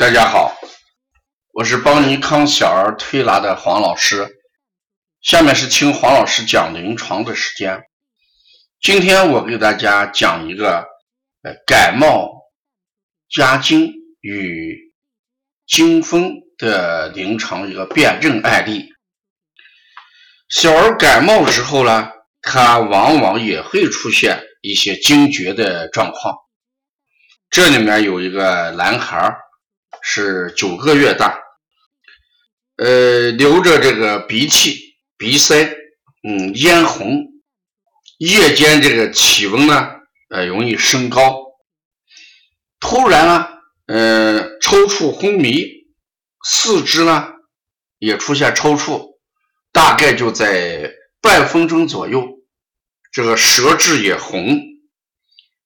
大家好，我是帮尼康小儿推拿的黄老师。下面是听黄老师讲临床的时间。今天我给大家讲一个呃感冒加惊与惊风的临床一个辨证案例。小儿感冒之后呢，他往往也会出现一些惊厥的状况。这里面有一个男孩儿是九个月大，呃，流着这个鼻涕、鼻塞，嗯，咽红，夜间这个体温呢，呃，容易升高，突然呢，呃，抽搐昏迷，四肢呢也出现抽搐，大概就在半分钟左右，这个舌质也红，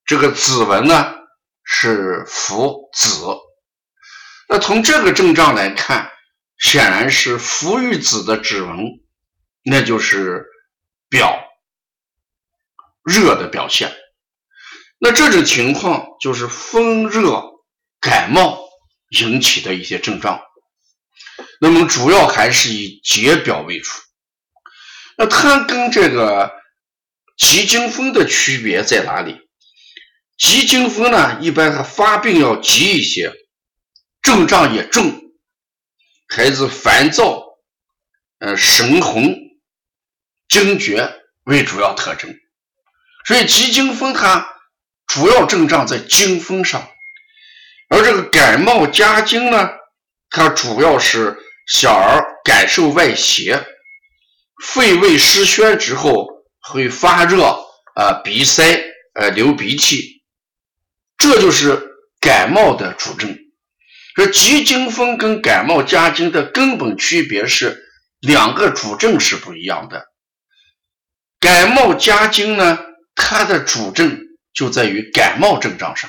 这个指纹呢是浮紫。那从这个症状来看，显然是浮与子的指纹，那就是表热的表现。那这种情况就是风热感冒引起的一些症状。那么主要还是以解表为主。那它跟这个急惊风的区别在哪里？急惊风呢，一般它发病要急一些。症状也重，孩子烦躁，呃，神红、惊厥为主要特征。所以急惊风它主要症状在惊风上，而这个感冒加惊呢，它主要是小儿感受外邪，肺胃失宣之后会发热啊，鼻塞，呃，流鼻涕，这就是感冒的主症。这急惊风跟感冒加惊的根本区别是两个主症是不一样的。感冒加惊呢，它的主症就在于感冒症状上，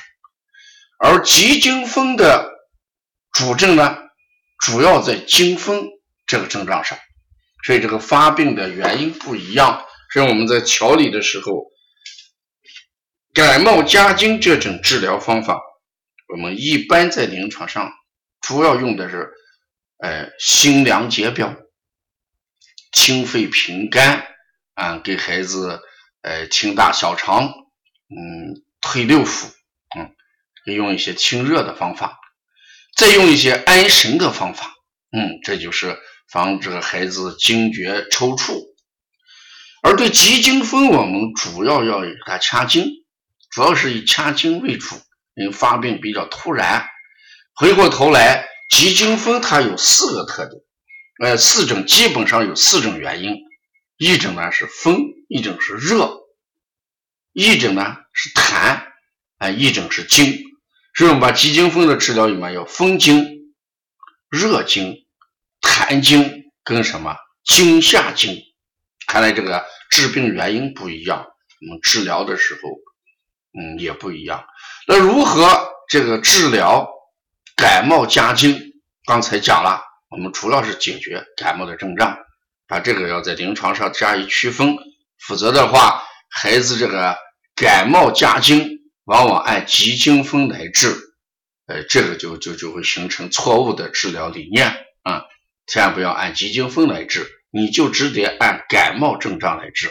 而急惊风的主症呢，主要在惊风这个症状上。所以这个发病的原因不一样。所以我们在调理的时候，感冒加惊这种治疗方法。我们一般在临床上主要用的是，呃，辛凉解表、清肺平肝啊，给孩子呃清大小肠，嗯，推六腑，嗯，用一些清热的方法，再用一些安神的方法，嗯，这就是防止孩子惊厥抽搐。而对急惊风，我们主要要给他掐经，主要是以掐经为主。因为发病比较突然，回过头来，急惊风它有四个特点，呃，四种基本上有四种原因，一种呢是风，一种是热，一种呢是痰，啊，一种是惊。所以我们把急惊风的治疗里面有风惊、热惊、痰惊跟什么惊吓惊。看来这个治病原因不一样，我们治疗的时候，嗯，也不一样。那如何这个治疗感冒加惊？刚才讲了，我们主要是解决感冒的症状，把这个要在临床上加以区分。否则的话，孩子这个感冒加惊，往往按急惊风来治，呃，这个就就就会形成错误的治疗理念啊！千万不要按急惊风来治，你就只得按感冒症状来治。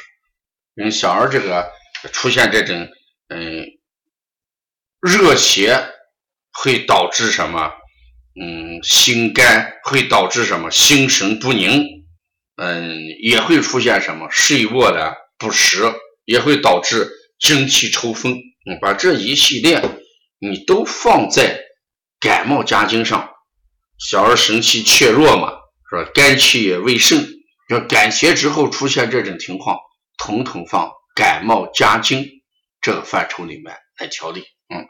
因为小儿这个出现这种，嗯。热邪会导致什么？嗯，心肝会导致什么？心神不宁。嗯，也会出现什么？睡卧的不实，也会导致精气抽风。嗯，把这一系列你都放在感冒加精上，小儿神气怯弱嘛，是吧？肝气也未盛，要感邪之后出现这种情况，统统放感冒加精这个范畴里面来调理。嗯。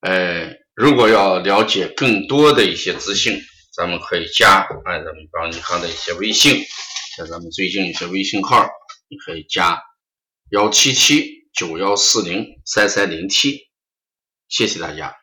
呃，如果要了解更多的一些资讯，咱们可以加哎咱们帮银行的一些微信，像咱们最近一些微信号，你可以加幺七七九幺四零三三零七，谢谢大家。